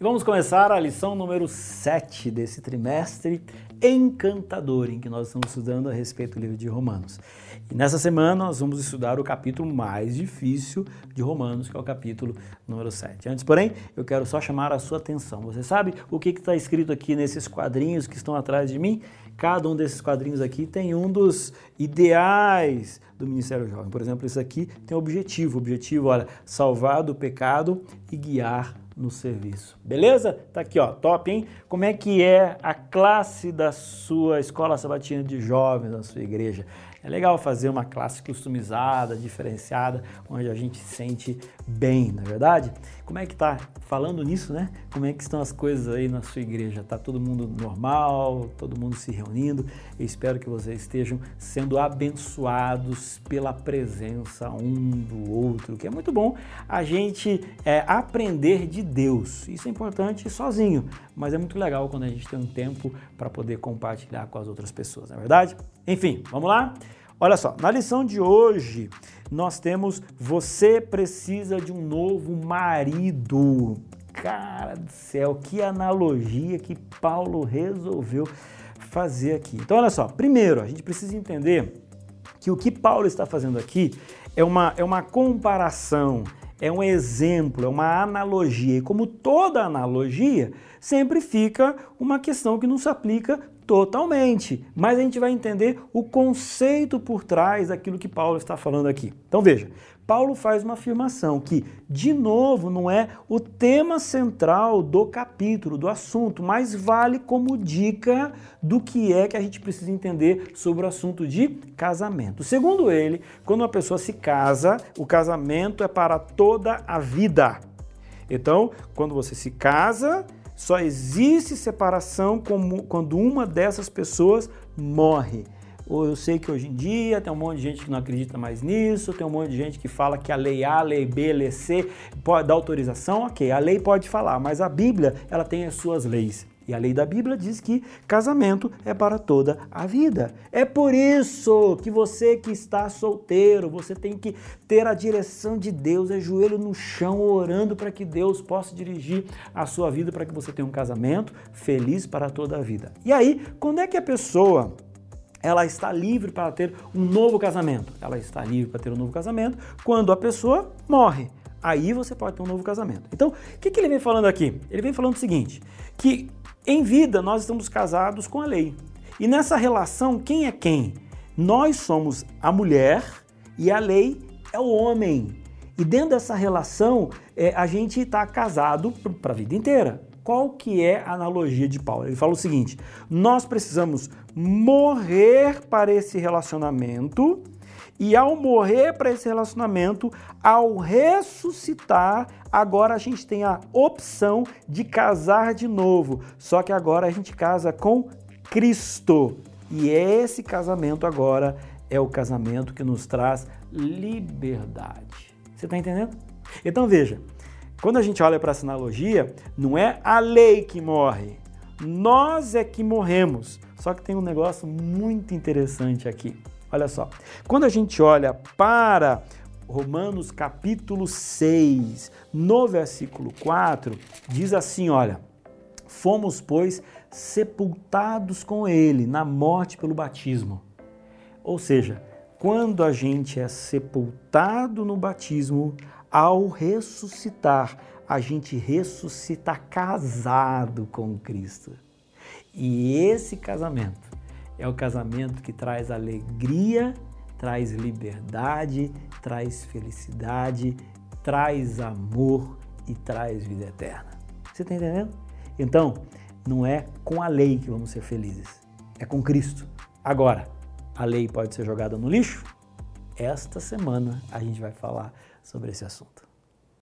E vamos começar a lição número 7 desse trimestre encantador, em que nós estamos estudando a respeito do livro de Romanos. E nessa semana nós vamos estudar o capítulo mais difícil de Romanos, que é o capítulo número 7. Antes, porém, eu quero só chamar a sua atenção. Você sabe o que está escrito aqui nesses quadrinhos que estão atrás de mim? Cada um desses quadrinhos aqui tem um dos ideais do Ministério Jovem. Por exemplo, esse aqui tem um objetivo. O objetivo, olha, salvar do pecado e guiar no serviço. Beleza? Tá aqui, ó, top, hein? Como é que é a classe da sua escola sabatina de jovens da sua igreja? É legal fazer uma classe customizada, diferenciada, onde a gente se sente bem, na é verdade? Como é que tá falando nisso, né? Como é que estão as coisas aí na sua igreja? Tá todo mundo normal, todo mundo se reunindo? Eu espero que vocês estejam sendo abençoados pela presença um do outro, que é muito bom a gente é, aprender de Deus. Isso é importante sozinho, mas é muito legal quando a gente tem um tempo para poder compartilhar com as outras pessoas, não é verdade? Enfim, vamos lá? Olha só, na lição de hoje nós temos você precisa de um novo marido. Cara do céu, que analogia que Paulo resolveu fazer aqui. Então, olha só, primeiro, a gente precisa entender que o que Paulo está fazendo aqui é uma, é uma comparação, é um exemplo, é uma analogia. E como toda analogia, sempre fica uma questão que não se aplica totalmente, mas a gente vai entender o conceito por trás daquilo que Paulo está falando aqui. Então veja, Paulo faz uma afirmação que, de novo, não é o tema central do capítulo, do assunto, mas vale como dica do que é que a gente precisa entender sobre o assunto de casamento. Segundo ele, quando uma pessoa se casa, o casamento é para toda a vida. Então, quando você se casa, só existe separação quando uma dessas pessoas morre. Eu sei que hoje em dia tem um monte de gente que não acredita mais nisso, tem um monte de gente que fala que a lei A, a lei B, a lei C pode dar autorização, ok, a lei pode falar, mas a Bíblia ela tem as suas leis. E a lei da Bíblia diz que casamento é para toda a vida. É por isso que você que está solteiro, você tem que ter a direção de Deus, é joelho no chão, orando para que Deus possa dirigir a sua vida para que você tenha um casamento feliz para toda a vida. E aí, quando é que a pessoa ela está livre para ter um novo casamento? Ela está livre para ter um novo casamento quando a pessoa morre. Aí você pode ter um novo casamento. Então, o que, que ele vem falando aqui? Ele vem falando o seguinte: que em vida, nós estamos casados com a lei. E nessa relação, quem é quem? Nós somos a mulher e a lei é o homem. E dentro dessa relação, é, a gente está casado para a vida inteira. Qual que é a analogia de Paulo? Ele fala o seguinte: nós precisamos morrer para esse relacionamento e ao morrer para esse relacionamento, ao ressuscitar, agora a gente tem a opção de casar de novo. Só que agora a gente casa com Cristo. E esse casamento agora é o casamento que nos traz liberdade. Você está entendendo? Então veja, quando a gente olha para essa analogia, não é a lei que morre, nós é que morremos. Só que tem um negócio muito interessante aqui. Olha só, quando a gente olha para Romanos capítulo 6, no versículo 4, diz assim: olha, fomos, pois, sepultados com ele na morte pelo batismo. Ou seja, quando a gente é sepultado no batismo, ao ressuscitar, a gente ressuscita casado com Cristo. E esse casamento é o casamento que traz alegria, traz liberdade, traz felicidade, traz amor e traz vida eterna. Você está entendendo? Então, não é com a lei que vamos ser felizes, é com Cristo. Agora, a lei pode ser jogada no lixo? Esta semana a gente vai falar sobre esse assunto.